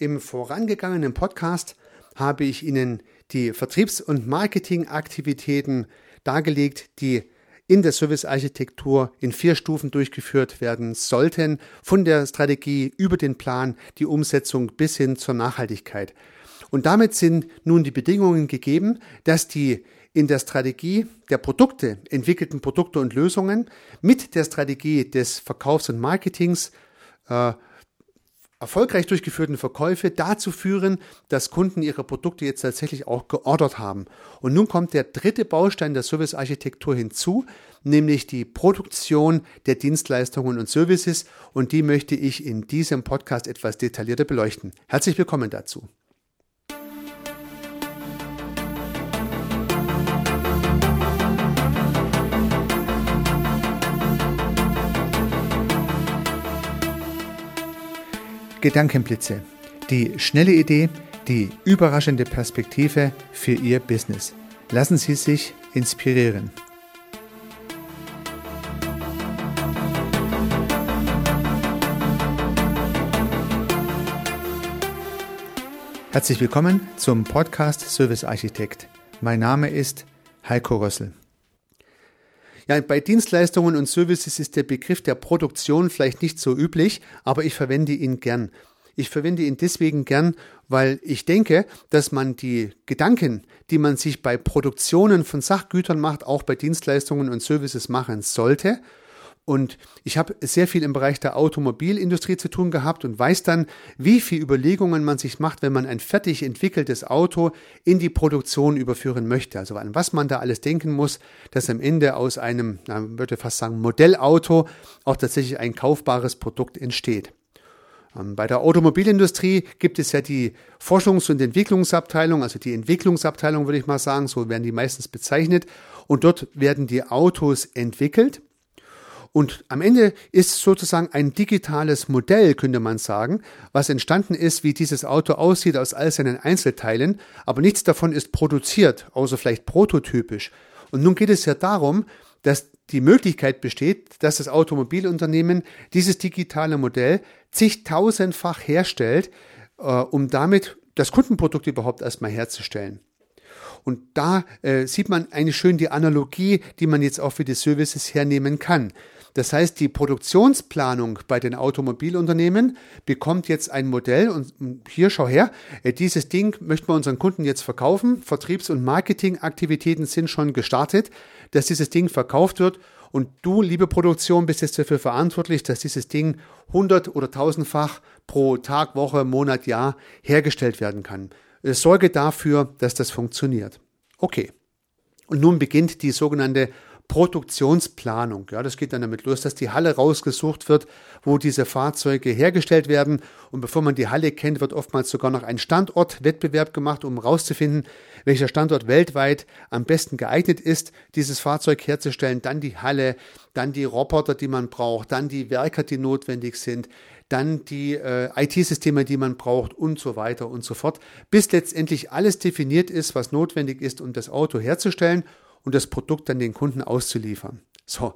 Im vorangegangenen Podcast habe ich Ihnen die Vertriebs- und Marketingaktivitäten dargelegt, die in der Servicearchitektur in vier Stufen durchgeführt werden sollten, von der Strategie über den Plan, die Umsetzung bis hin zur Nachhaltigkeit. Und damit sind nun die Bedingungen gegeben, dass die in der Strategie der Produkte entwickelten Produkte und Lösungen mit der Strategie des Verkaufs und Marketings äh, erfolgreich durchgeführten Verkäufe dazu führen, dass Kunden ihre Produkte jetzt tatsächlich auch geordert haben. Und nun kommt der dritte Baustein der Servicearchitektur hinzu, nämlich die Produktion der Dienstleistungen und Services. Und die möchte ich in diesem Podcast etwas detaillierter beleuchten. Herzlich willkommen dazu. Gedankenblitze. Die schnelle Idee, die überraschende Perspektive für Ihr Business. Lassen Sie sich inspirieren. Herzlich willkommen zum Podcast Service Architekt. Mein Name ist Heiko Rössel. Ja, bei Dienstleistungen und Services ist der Begriff der Produktion vielleicht nicht so üblich, aber ich verwende ihn gern. Ich verwende ihn deswegen gern, weil ich denke, dass man die Gedanken, die man sich bei Produktionen von Sachgütern macht, auch bei Dienstleistungen und Services machen sollte und ich habe sehr viel im Bereich der Automobilindustrie zu tun gehabt und weiß dann, wie viel Überlegungen man sich macht, wenn man ein fertig entwickeltes Auto in die Produktion überführen möchte. Also an was man da alles denken muss, dass am Ende aus einem, man würde fast sagen, Modellauto auch tatsächlich ein kaufbares Produkt entsteht. Ähm, bei der Automobilindustrie gibt es ja die Forschungs- und Entwicklungsabteilung, also die Entwicklungsabteilung würde ich mal sagen, so werden die meistens bezeichnet. Und dort werden die Autos entwickelt und am Ende ist sozusagen ein digitales Modell, könnte man sagen, was entstanden ist, wie dieses Auto aussieht aus all seinen Einzelteilen, aber nichts davon ist produziert, außer vielleicht prototypisch. Und nun geht es ja darum, dass die Möglichkeit besteht, dass das Automobilunternehmen dieses digitale Modell zigtausendfach herstellt, äh, um damit das Kundenprodukt überhaupt erstmal herzustellen. Und da äh, sieht man eigentlich schön die Analogie, die man jetzt auch für die Services hernehmen kann. Das heißt, die Produktionsplanung bei den Automobilunternehmen bekommt jetzt ein Modell und hier schau her, äh, dieses Ding möchten wir unseren Kunden jetzt verkaufen. Vertriebs- und Marketingaktivitäten sind schon gestartet, dass dieses Ding verkauft wird und du, liebe Produktion, bist jetzt dafür verantwortlich, dass dieses Ding hundert- oder tausendfach pro Tag, Woche, Monat, Jahr hergestellt werden kann. Äh, sorge dafür, dass das funktioniert. Okay. Und nun beginnt die sogenannte Produktionsplanung. Ja, das geht dann damit los, dass die Halle rausgesucht wird, wo diese Fahrzeuge hergestellt werden. Und bevor man die Halle kennt, wird oftmals sogar noch ein Standortwettbewerb gemacht, um herauszufinden, welcher Standort weltweit am besten geeignet ist, dieses Fahrzeug herzustellen. Dann die Halle, dann die Roboter, die man braucht, dann die Werker, die notwendig sind, dann die äh, IT-Systeme, die man braucht und so weiter und so fort, bis letztendlich alles definiert ist, was notwendig ist, um das Auto herzustellen und das Produkt dann den Kunden auszuliefern. So,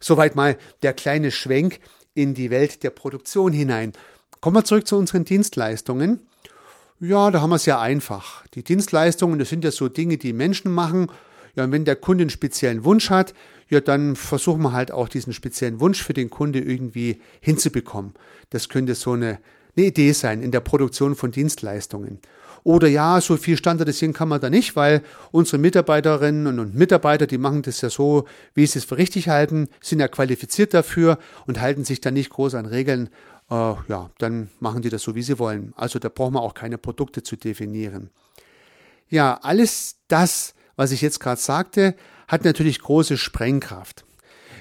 soweit mal der kleine Schwenk in die Welt der Produktion hinein. Kommen wir zurück zu unseren Dienstleistungen. Ja, da haben wir es ja einfach. Die Dienstleistungen, das sind ja so Dinge, die Menschen machen. Ja, und wenn der Kunde einen speziellen Wunsch hat, ja, dann versuchen wir halt auch diesen speziellen Wunsch für den Kunde irgendwie hinzubekommen. Das könnte so eine, eine Idee sein in der Produktion von Dienstleistungen. Oder ja, so viel standardisieren kann man da nicht, weil unsere Mitarbeiterinnen und Mitarbeiter, die machen das ja so, wie sie es für richtig halten, sind ja qualifiziert dafür und halten sich da nicht groß an Regeln. Äh, ja, dann machen die das so, wie sie wollen. Also da braucht man auch keine Produkte zu definieren. Ja, alles das, was ich jetzt gerade sagte, hat natürlich große Sprengkraft.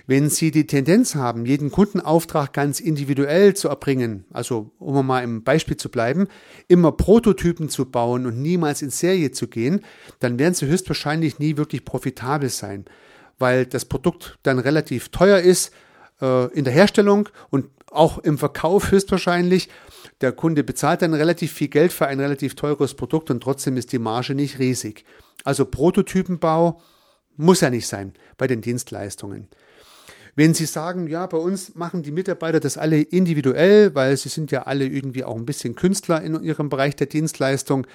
Wenn Sie die Tendenz haben, jeden Kundenauftrag ganz individuell zu erbringen, also um mal im Beispiel zu bleiben, immer Prototypen zu bauen und niemals in Serie zu gehen, dann werden Sie höchstwahrscheinlich nie wirklich profitabel sein, weil das Produkt dann relativ teuer ist äh, in der Herstellung und auch im Verkauf höchstwahrscheinlich. Der Kunde bezahlt dann relativ viel Geld für ein relativ teures Produkt und trotzdem ist die Marge nicht riesig. Also Prototypenbau muss ja nicht sein bei den Dienstleistungen. Wenn Sie sagen, ja, bei uns machen die Mitarbeiter das alle individuell, weil sie sind ja alle irgendwie auch ein bisschen Künstler in ihrem Bereich der Dienstleistung,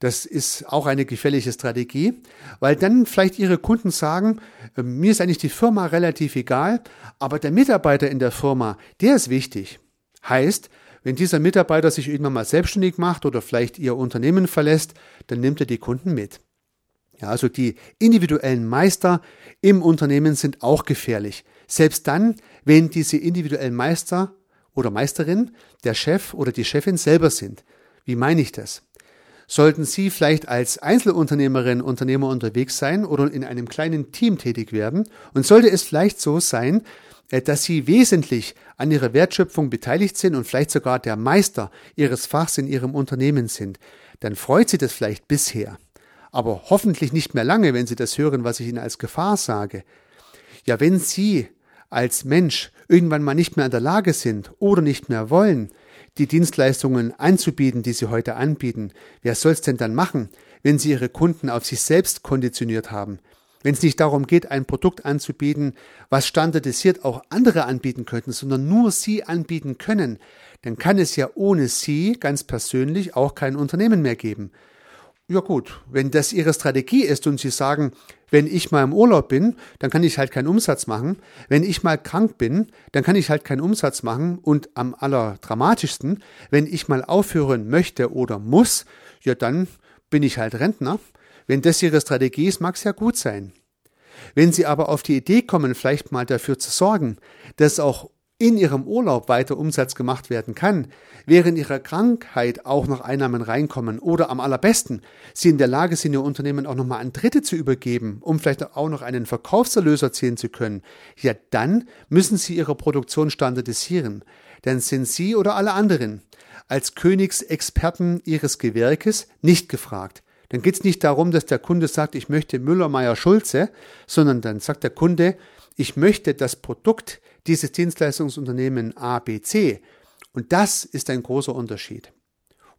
das ist auch eine gefährliche Strategie, weil dann vielleicht Ihre Kunden sagen, äh, mir ist eigentlich die Firma relativ egal, aber der Mitarbeiter in der Firma, der ist wichtig. Heißt, wenn dieser Mitarbeiter sich irgendwann mal selbstständig macht oder vielleicht Ihr Unternehmen verlässt, dann nimmt er die Kunden mit. Ja, also die individuellen Meister im Unternehmen sind auch gefährlich. Selbst dann, wenn diese individuellen Meister oder Meisterin der Chef oder die Chefin selber sind. Wie meine ich das? Sollten Sie vielleicht als Einzelunternehmerin, Unternehmer unterwegs sein oder in einem kleinen Team tätig werden und sollte es vielleicht so sein, äh, dass Sie wesentlich an Ihrer Wertschöpfung beteiligt sind und vielleicht sogar der Meister Ihres Fachs in Ihrem Unternehmen sind, dann freut Sie das vielleicht bisher. Aber hoffentlich nicht mehr lange, wenn Sie das hören, was ich Ihnen als Gefahr sage. Ja, wenn Sie als Mensch irgendwann mal nicht mehr in der Lage sind oder nicht mehr wollen, die Dienstleistungen anzubieten, die sie heute anbieten. Wer soll es denn dann machen, wenn sie ihre Kunden auf sich selbst konditioniert haben? Wenn es nicht darum geht, ein Produkt anzubieten, was standardisiert auch andere anbieten könnten, sondern nur sie anbieten können, dann kann es ja ohne sie ganz persönlich auch kein Unternehmen mehr geben. Ja gut, wenn das Ihre Strategie ist und Sie sagen, wenn ich mal im Urlaub bin, dann kann ich halt keinen Umsatz machen. Wenn ich mal krank bin, dann kann ich halt keinen Umsatz machen. Und am allerdramatischsten, wenn ich mal aufhören möchte oder muss, ja dann bin ich halt Rentner. Wenn das Ihre Strategie ist, mag es ja gut sein. Wenn Sie aber auf die Idee kommen, vielleicht mal dafür zu sorgen, dass auch in ihrem Urlaub weiter Umsatz gemacht werden kann, während ihrer Krankheit auch noch Einnahmen reinkommen oder am allerbesten sie in der Lage sind, ihr Unternehmen auch nochmal an Dritte zu übergeben, um vielleicht auch noch einen Verkaufserlös erzielen zu können, ja dann müssen sie ihre Produktion standardisieren. Denn sind sie oder alle anderen als Königsexperten ihres Gewerkes nicht gefragt. Dann geht es nicht darum, dass der Kunde sagt, ich möchte Müller, Meyer, Schulze, sondern dann sagt der Kunde, ich möchte das Produkt dieses Dienstleistungsunternehmen ABC. Und das ist ein großer Unterschied.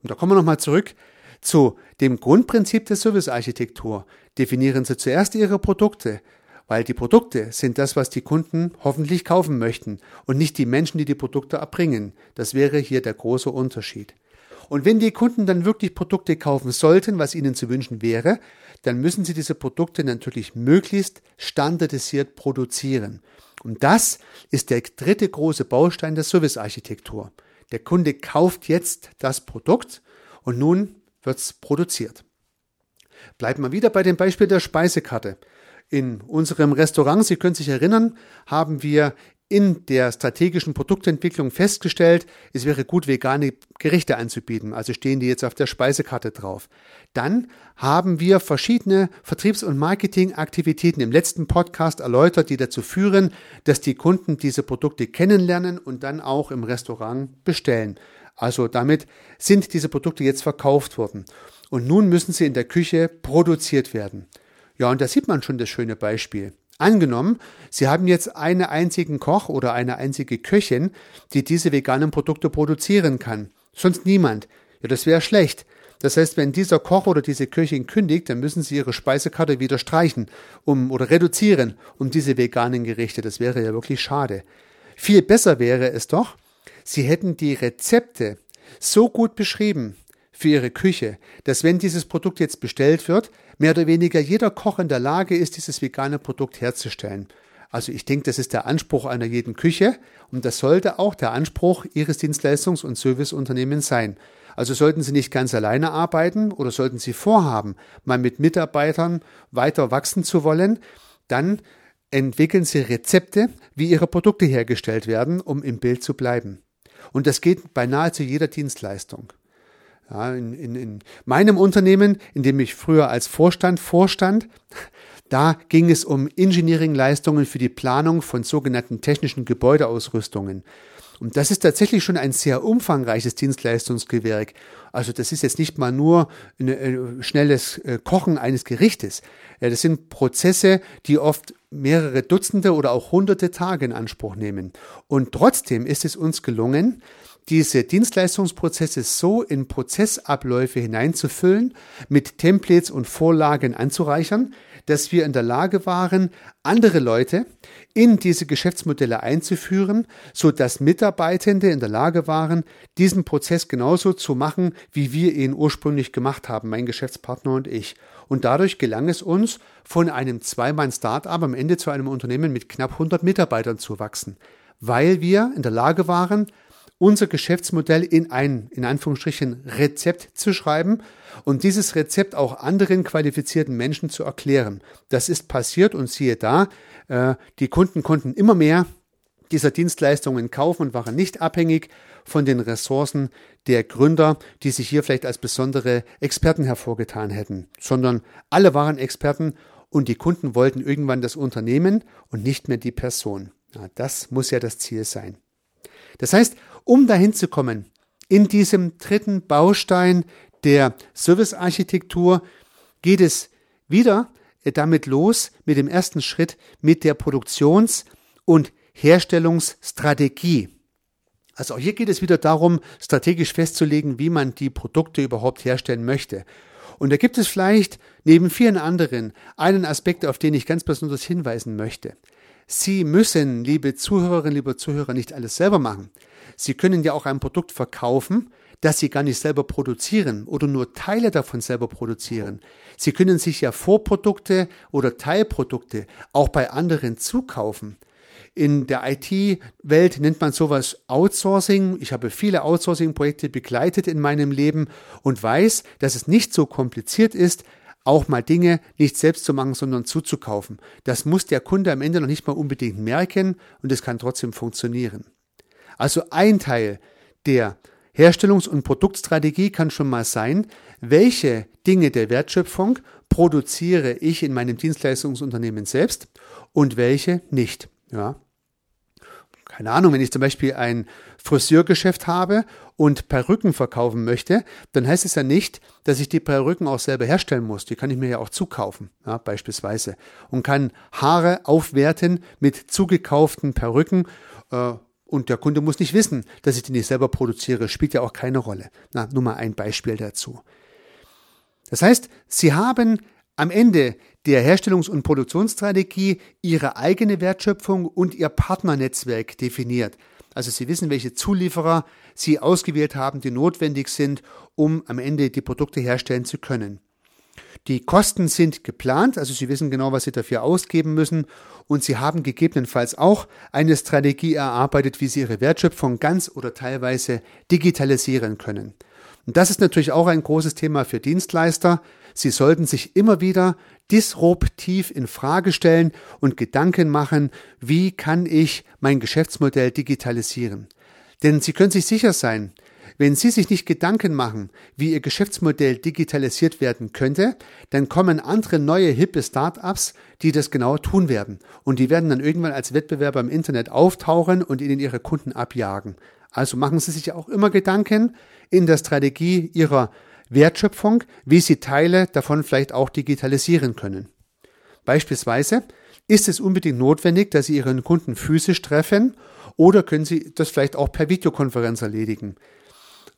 Und da kommen wir nochmal zurück zu dem Grundprinzip der Servicearchitektur. Definieren Sie zuerst Ihre Produkte, weil die Produkte sind das, was die Kunden hoffentlich kaufen möchten und nicht die Menschen, die die Produkte erbringen. Das wäre hier der große Unterschied. Und wenn die Kunden dann wirklich Produkte kaufen sollten, was ihnen zu wünschen wäre, dann müssen sie diese Produkte natürlich möglichst standardisiert produzieren. Und das ist der dritte große Baustein der Servicearchitektur. Der Kunde kauft jetzt das Produkt und nun wird es produziert. Bleiben wir wieder bei dem Beispiel der Speisekarte. In unserem Restaurant, Sie können sich erinnern, haben wir in der strategischen Produktentwicklung festgestellt, es wäre gut, vegane Gerichte anzubieten. Also stehen die jetzt auf der Speisekarte drauf. Dann haben wir verschiedene Vertriebs- und Marketingaktivitäten im letzten Podcast erläutert, die dazu führen, dass die Kunden diese Produkte kennenlernen und dann auch im Restaurant bestellen. Also damit sind diese Produkte jetzt verkauft worden. Und nun müssen sie in der Küche produziert werden. Ja, und da sieht man schon das schöne Beispiel. Angenommen, Sie haben jetzt einen einzigen Koch oder eine einzige Köchin, die diese veganen Produkte produzieren kann. Sonst niemand. Ja, das wäre schlecht. Das heißt, wenn dieser Koch oder diese Köchin kündigt, dann müssen Sie Ihre Speisekarte wieder streichen um, oder reduzieren um diese veganen Gerichte. Das wäre ja wirklich schade. Viel besser wäre es doch, Sie hätten die Rezepte so gut beschrieben für Ihre Küche, dass wenn dieses Produkt jetzt bestellt wird, mehr oder weniger jeder Koch in der Lage ist, dieses vegane Produkt herzustellen. Also ich denke, das ist der Anspruch einer jeden Küche und das sollte auch der Anspruch Ihres Dienstleistungs- und Serviceunternehmens sein. Also sollten Sie nicht ganz alleine arbeiten oder sollten Sie vorhaben, mal mit Mitarbeitern weiter wachsen zu wollen, dann entwickeln Sie Rezepte, wie Ihre Produkte hergestellt werden, um im Bild zu bleiben. Und das geht bei nahezu jeder Dienstleistung. Ja, in, in, in meinem Unternehmen, in dem ich früher als Vorstand vorstand, da ging es um Engineering-Leistungen für die Planung von sogenannten technischen Gebäudeausrüstungen. Und das ist tatsächlich schon ein sehr umfangreiches Dienstleistungsgewerk. Also das ist jetzt nicht mal nur ein äh, schnelles äh, Kochen eines Gerichtes. Das sind Prozesse, die oft mehrere Dutzende oder auch hunderte Tage in Anspruch nehmen. Und trotzdem ist es uns gelungen, diese Dienstleistungsprozesse so in Prozessabläufe hineinzufüllen, mit Templates und Vorlagen anzureichern, dass wir in der Lage waren, andere Leute in diese Geschäftsmodelle einzuführen, so dass Mitarbeitende in der Lage waren, diesen Prozess genauso zu machen, wie wir ihn ursprünglich gemacht haben, mein Geschäftspartner und ich. Und dadurch gelang es uns, von einem Zweimann-Startup am Ende zu einem Unternehmen mit knapp 100 Mitarbeitern zu wachsen, weil wir in der Lage waren, unser Geschäftsmodell in ein, in Anführungsstrichen, Rezept zu schreiben und dieses Rezept auch anderen qualifizierten Menschen zu erklären. Das ist passiert und siehe da, äh, die Kunden konnten immer mehr dieser Dienstleistungen kaufen und waren nicht abhängig von den Ressourcen der Gründer, die sich hier vielleicht als besondere Experten hervorgetan hätten, sondern alle waren Experten und die Kunden wollten irgendwann das Unternehmen und nicht mehr die Person. Ja, das muss ja das Ziel sein. Das heißt, um dahin zu kommen, in diesem dritten Baustein der Servicearchitektur geht es wieder damit los mit dem ersten Schritt mit der Produktions- und Herstellungsstrategie. Also auch hier geht es wieder darum, strategisch festzulegen, wie man die Produkte überhaupt herstellen möchte. Und da gibt es vielleicht neben vielen anderen einen Aspekt, auf den ich ganz besonders hinweisen möchte. Sie müssen, liebe Zuhörerinnen, liebe Zuhörer, nicht alles selber machen. Sie können ja auch ein Produkt verkaufen, das Sie gar nicht selber produzieren oder nur Teile davon selber produzieren. Sie können sich ja Vorprodukte oder Teilprodukte auch bei anderen zukaufen. In der IT-Welt nennt man sowas Outsourcing. Ich habe viele Outsourcing-Projekte begleitet in meinem Leben und weiß, dass es nicht so kompliziert ist, auch mal Dinge nicht selbst zu machen, sondern zuzukaufen. Das muss der Kunde am Ende noch nicht mal unbedingt merken und es kann trotzdem funktionieren. Also ein Teil der Herstellungs- und Produktstrategie kann schon mal sein, welche Dinge der Wertschöpfung produziere ich in meinem Dienstleistungsunternehmen selbst und welche nicht. Ja, keine Ahnung, wenn ich zum Beispiel ein Friseurgeschäft habe und Perücken verkaufen möchte, dann heißt es ja nicht, dass ich die Perücken auch selber herstellen muss. Die kann ich mir ja auch zukaufen, ja, beispielsweise. Und kann Haare aufwerten mit zugekauften Perücken. Äh, und der Kunde muss nicht wissen, dass ich die nicht selber produziere. Spielt ja auch keine Rolle. Na, nur mal ein Beispiel dazu. Das heißt, Sie haben am Ende der Herstellungs- und Produktionsstrategie ihre eigene Wertschöpfung und ihr Partnernetzwerk definiert. Also Sie wissen, welche Zulieferer Sie ausgewählt haben, die notwendig sind, um am Ende die Produkte herstellen zu können. Die Kosten sind geplant, also Sie wissen genau, was Sie dafür ausgeben müssen und Sie haben gegebenenfalls auch eine Strategie erarbeitet, wie Sie Ihre Wertschöpfung ganz oder teilweise digitalisieren können. Und das ist natürlich auch ein großes Thema für Dienstleister. Sie sollten sich immer wieder disruptiv in Frage stellen und Gedanken machen, wie kann ich mein Geschäftsmodell digitalisieren? Denn Sie können sich sicher sein, wenn Sie sich nicht Gedanken machen, wie Ihr Geschäftsmodell digitalisiert werden könnte, dann kommen andere neue hippe Startups, die das genau tun werden. Und die werden dann irgendwann als Wettbewerber im Internet auftauchen und Ihnen Ihre Kunden abjagen. Also machen Sie sich auch immer Gedanken in der Strategie Ihrer Wertschöpfung, wie Sie Teile davon vielleicht auch digitalisieren können. Beispielsweise ist es unbedingt notwendig, dass Sie Ihren Kunden physisch treffen oder können Sie das vielleicht auch per Videokonferenz erledigen.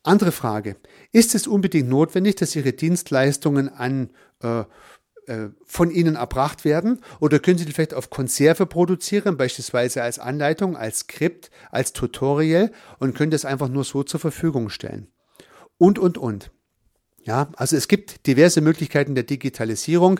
Andere Frage. Ist es unbedingt notwendig, dass Ihre Dienstleistungen an, äh, äh, von Ihnen erbracht werden? Oder können Sie die vielleicht auf Konserve produzieren, beispielsweise als Anleitung, als Skript, als Tutorial und können das einfach nur so zur Verfügung stellen? Und, und, und. Ja, also es gibt diverse Möglichkeiten der Digitalisierung.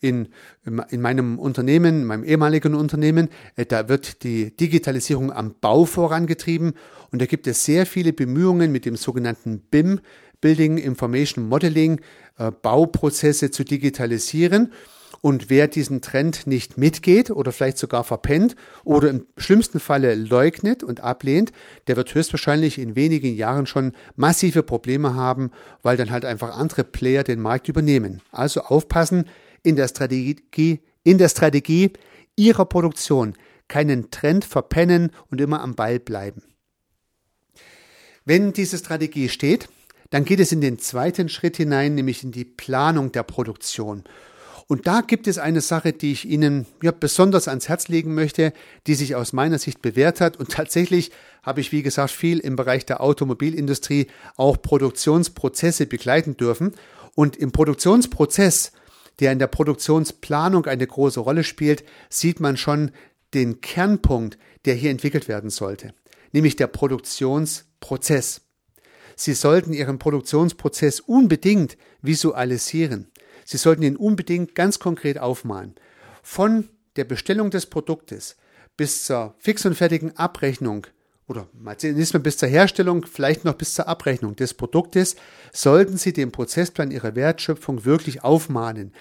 In, in meinem Unternehmen, in meinem ehemaligen Unternehmen, äh, da wird die Digitalisierung am Bau vorangetrieben und da gibt es sehr viele Bemühungen mit dem sogenannten BIM, Building Information Modeling, äh, Bauprozesse zu digitalisieren. Und wer diesen Trend nicht mitgeht oder vielleicht sogar verpennt oder im schlimmsten Falle leugnet und ablehnt, der wird höchstwahrscheinlich in wenigen Jahren schon massive Probleme haben, weil dann halt einfach andere Player den Markt übernehmen. Also aufpassen in der Strategie, in der Strategie ihrer Produktion keinen Trend verpennen und immer am Ball bleiben. Wenn diese Strategie steht, dann geht es in den zweiten Schritt hinein, nämlich in die Planung der Produktion. Und da gibt es eine Sache, die ich Ihnen ja, besonders ans Herz legen möchte, die sich aus meiner Sicht bewährt hat. Und tatsächlich habe ich, wie gesagt, viel im Bereich der Automobilindustrie auch Produktionsprozesse begleiten dürfen. Und im Produktionsprozess, der in der Produktionsplanung eine große Rolle spielt, sieht man schon den Kernpunkt, der hier entwickelt werden sollte, nämlich der Produktionsprozess. Sie sollten Ihren Produktionsprozess unbedingt visualisieren. Sie sollten ihn unbedingt ganz konkret aufmalen. Von der Bestellung des Produktes bis zur fix und fertigen Abrechnung oder nicht mehr bis zur Herstellung, vielleicht noch bis zur Abrechnung des Produktes, sollten Sie den Prozessplan Ihrer Wertschöpfung wirklich aufmalen.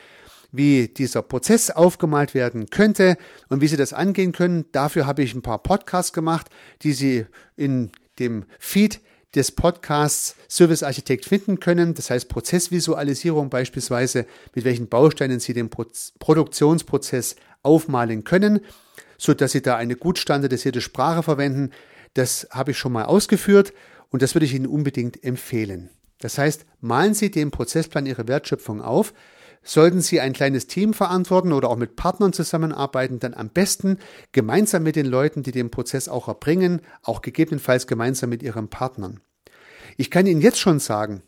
Wie dieser Prozess aufgemalt werden könnte und wie Sie das angehen können, dafür habe ich ein paar Podcasts gemacht, die Sie in dem Feed des Podcasts Service Architekt finden können. Das heißt Prozessvisualisierung beispielsweise, mit welchen Bausteinen Sie den Pro Produktionsprozess aufmalen können, so dass Sie da eine gut standardisierte Sprache verwenden. Das habe ich schon mal ausgeführt und das würde ich Ihnen unbedingt empfehlen. Das heißt, malen Sie den Prozessplan Ihrer Wertschöpfung auf, Sollten Sie ein kleines Team verantworten oder auch mit Partnern zusammenarbeiten, dann am besten gemeinsam mit den Leuten, die den Prozess auch erbringen, auch gegebenenfalls gemeinsam mit Ihren Partnern. Ich kann Ihnen jetzt schon sagen,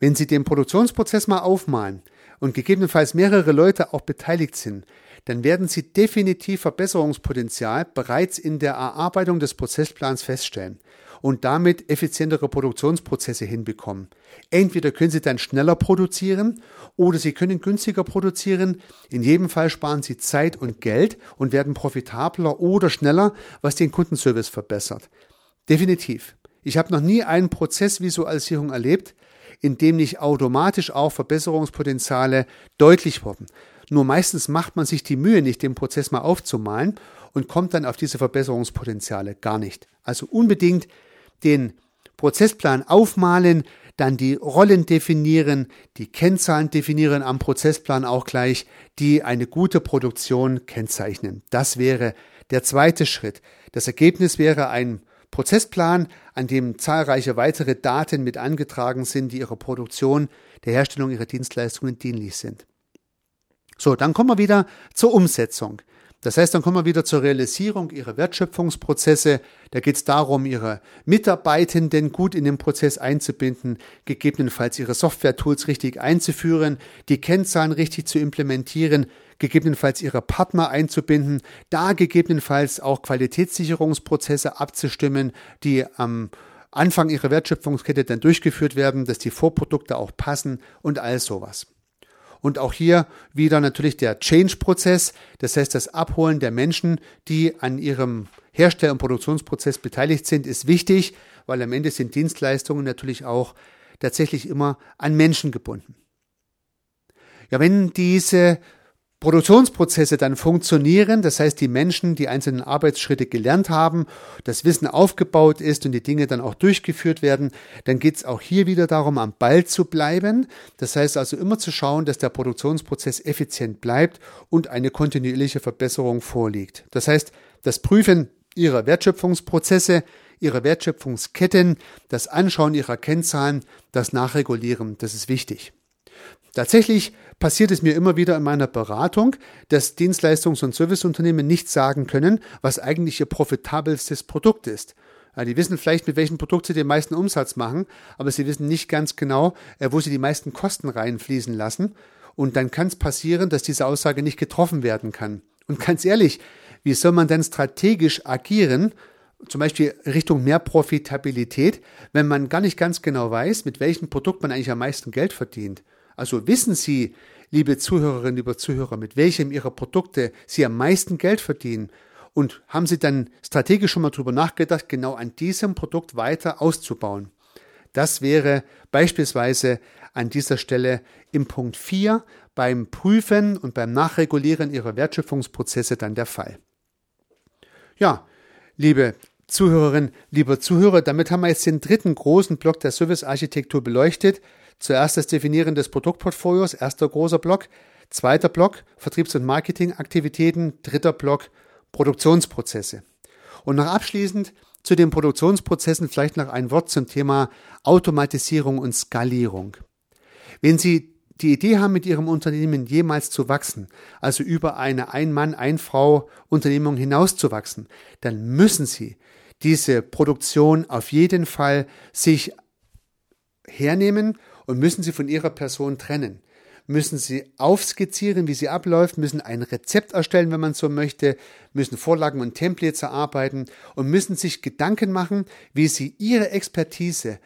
wenn Sie den Produktionsprozess mal aufmalen und gegebenenfalls mehrere Leute auch beteiligt sind, dann werden Sie definitiv Verbesserungspotenzial bereits in der Erarbeitung des Prozessplans feststellen und damit effizientere Produktionsprozesse hinbekommen. Entweder können Sie dann schneller produzieren oder Sie können günstiger produzieren. In jedem Fall sparen Sie Zeit und Geld und werden profitabler oder schneller, was den Kundenservice verbessert. Definitiv. Ich habe noch nie eine Prozessvisualisierung erlebt, in dem nicht automatisch auch Verbesserungspotenziale deutlich wurden. Nur meistens macht man sich die Mühe nicht, den Prozess mal aufzumalen und kommt dann auf diese Verbesserungspotenziale gar nicht. Also unbedingt den Prozessplan aufmalen, dann die Rollen definieren, die Kennzahlen definieren am Prozessplan auch gleich, die eine gute Produktion kennzeichnen. Das wäre der zweite Schritt. Das Ergebnis wäre ein Prozessplan, an dem zahlreiche weitere Daten mit angetragen sind, die ihrer Produktion, der Herstellung ihrer Dienstleistungen dienlich sind. So, dann kommen wir wieder zur Umsetzung. Das heißt, dann kommen wir wieder zur Realisierung ihrer Wertschöpfungsprozesse. Da geht es darum, ihre Mitarbeitenden gut in den Prozess einzubinden, gegebenenfalls ihre Software-Tools richtig einzuführen, die Kennzahlen richtig zu implementieren, gegebenenfalls ihre Partner einzubinden, da gegebenenfalls auch Qualitätssicherungsprozesse abzustimmen, die am Anfang ihrer Wertschöpfungskette dann durchgeführt werden, dass die Vorprodukte auch passen und all sowas. Und auch hier wieder natürlich der Change-Prozess, das heißt das Abholen der Menschen, die an ihrem Herstell- und Produktionsprozess beteiligt sind, ist wichtig, weil am Ende sind Dienstleistungen natürlich auch tatsächlich immer an Menschen gebunden. Ja, wenn diese Produktionsprozesse dann funktionieren, das heißt die Menschen die einzelnen Arbeitsschritte gelernt haben, das Wissen aufgebaut ist und die Dinge dann auch durchgeführt werden, dann geht es auch hier wieder darum, am Ball zu bleiben. Das heißt also immer zu schauen, dass der Produktionsprozess effizient bleibt und eine kontinuierliche Verbesserung vorliegt. Das heißt, das Prüfen ihrer Wertschöpfungsprozesse, ihrer Wertschöpfungsketten, das Anschauen ihrer Kennzahlen, das Nachregulieren, das ist wichtig. Tatsächlich passiert es mir immer wieder in meiner Beratung, dass Dienstleistungs- und Serviceunternehmen nicht sagen können, was eigentlich ihr profitabelstes Produkt ist. Die wissen vielleicht, mit welchem Produkt sie den meisten Umsatz machen, aber sie wissen nicht ganz genau, äh, wo sie die meisten Kosten reinfließen lassen. Und dann kann es passieren, dass diese Aussage nicht getroffen werden kann. Und ganz ehrlich, wie soll man denn strategisch agieren, zum Beispiel Richtung mehr Profitabilität, wenn man gar nicht ganz genau weiß, mit welchem Produkt man eigentlich am meisten Geld verdient? Also wissen Sie, liebe Zuhörerinnen, liebe Zuhörer, mit welchem Ihrer Produkte Sie am meisten Geld verdienen? Und haben Sie dann strategisch schon mal darüber nachgedacht, genau an diesem Produkt weiter auszubauen? Das wäre beispielsweise an dieser Stelle im Punkt 4 beim Prüfen und beim Nachregulieren Ihrer Wertschöpfungsprozesse dann der Fall. Ja, liebe Zuhörerinnen, lieber Zuhörer, damit haben wir jetzt den dritten großen Block der Servicearchitektur beleuchtet. Zuerst das Definieren des Produktportfolios, erster großer Block. Zweiter Block Vertriebs- und Marketingaktivitäten. Dritter Block Produktionsprozesse. Und noch abschließend zu den Produktionsprozessen vielleicht noch ein Wort zum Thema Automatisierung und Skalierung. Wenn Sie die Idee haben, mit Ihrem Unternehmen jemals zu wachsen, also über eine Ein-Mann, Ein-Frau-Unternehmung hinauszuwachsen, dann müssen Sie diese Produktion auf jeden Fall sich hernehmen und müssen sie von ihrer Person trennen. Müssen sie aufskizzieren, wie sie abläuft, müssen ein Rezept erstellen, wenn man so möchte, müssen Vorlagen und Templates erarbeiten und müssen sich Gedanken machen, wie sie ihre Expertise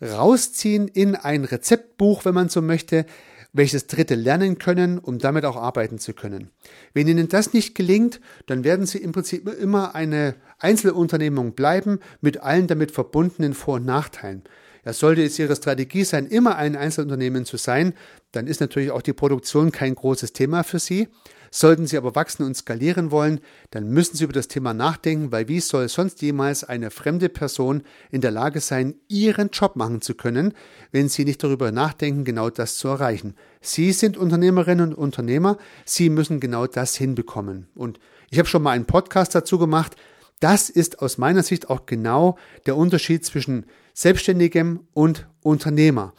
rausziehen in ein Rezeptbuch, wenn man so möchte, welches Dritte lernen können, um damit auch arbeiten zu können. Wenn Ihnen das nicht gelingt, dann werden Sie im Prinzip immer eine Einzelunternehmung bleiben mit allen damit verbundenen Vor- und Nachteilen. Ja, sollte es Ihre Strategie sein, immer ein Einzelunternehmen zu sein, dann ist natürlich auch die Produktion kein großes Thema für Sie. Sollten Sie aber wachsen und skalieren wollen, dann müssen Sie über das Thema nachdenken, weil wie soll sonst jemals eine fremde Person in der Lage sein, Ihren Job machen zu können, wenn Sie nicht darüber nachdenken, genau das zu erreichen. Sie sind Unternehmerinnen und Unternehmer, Sie müssen genau das hinbekommen. Und ich habe schon mal einen Podcast dazu gemacht. Das ist aus meiner Sicht auch genau der Unterschied zwischen Selbstständigem und Unternehmer.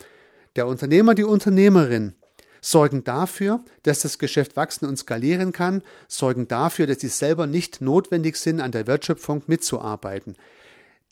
Der Unternehmer, die Unternehmerin sorgen dafür, dass das Geschäft wachsen und skalieren kann, sorgen dafür, dass sie selber nicht notwendig sind, an der Wertschöpfung mitzuarbeiten.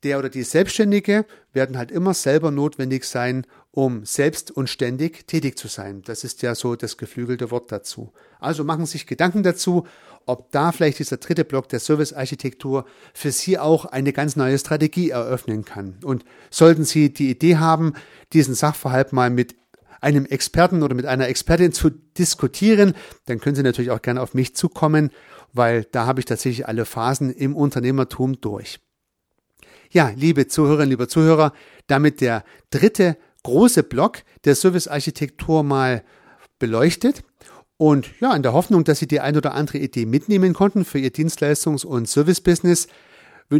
Der oder die Selbstständige werden halt immer selber notwendig sein, um selbst und ständig tätig zu sein. Das ist ja so das geflügelte Wort dazu. Also machen Sie sich Gedanken dazu, ob da vielleicht dieser dritte Block der Servicearchitektur für Sie auch eine ganz neue Strategie eröffnen kann. Und sollten Sie die Idee haben, diesen Sachverhalt mal mit einem Experten oder mit einer Expertin zu diskutieren, dann können Sie natürlich auch gerne auf mich zukommen, weil da habe ich tatsächlich alle Phasen im Unternehmertum durch. Ja, liebe Zuhörerinnen, liebe Zuhörer, damit der dritte große Block der Servicearchitektur mal beleuchtet. Und ja, in der Hoffnung, dass Sie die ein oder andere Idee mitnehmen konnten für Ihr Dienstleistungs- und Servicebusiness,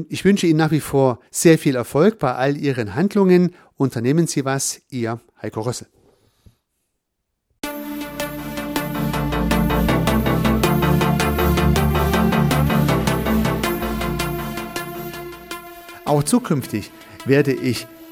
ich wünsche Ihnen nach wie vor sehr viel Erfolg bei all Ihren Handlungen. Unternehmen Sie was, Ihr Heiko Rössel. Auch zukünftig werde ich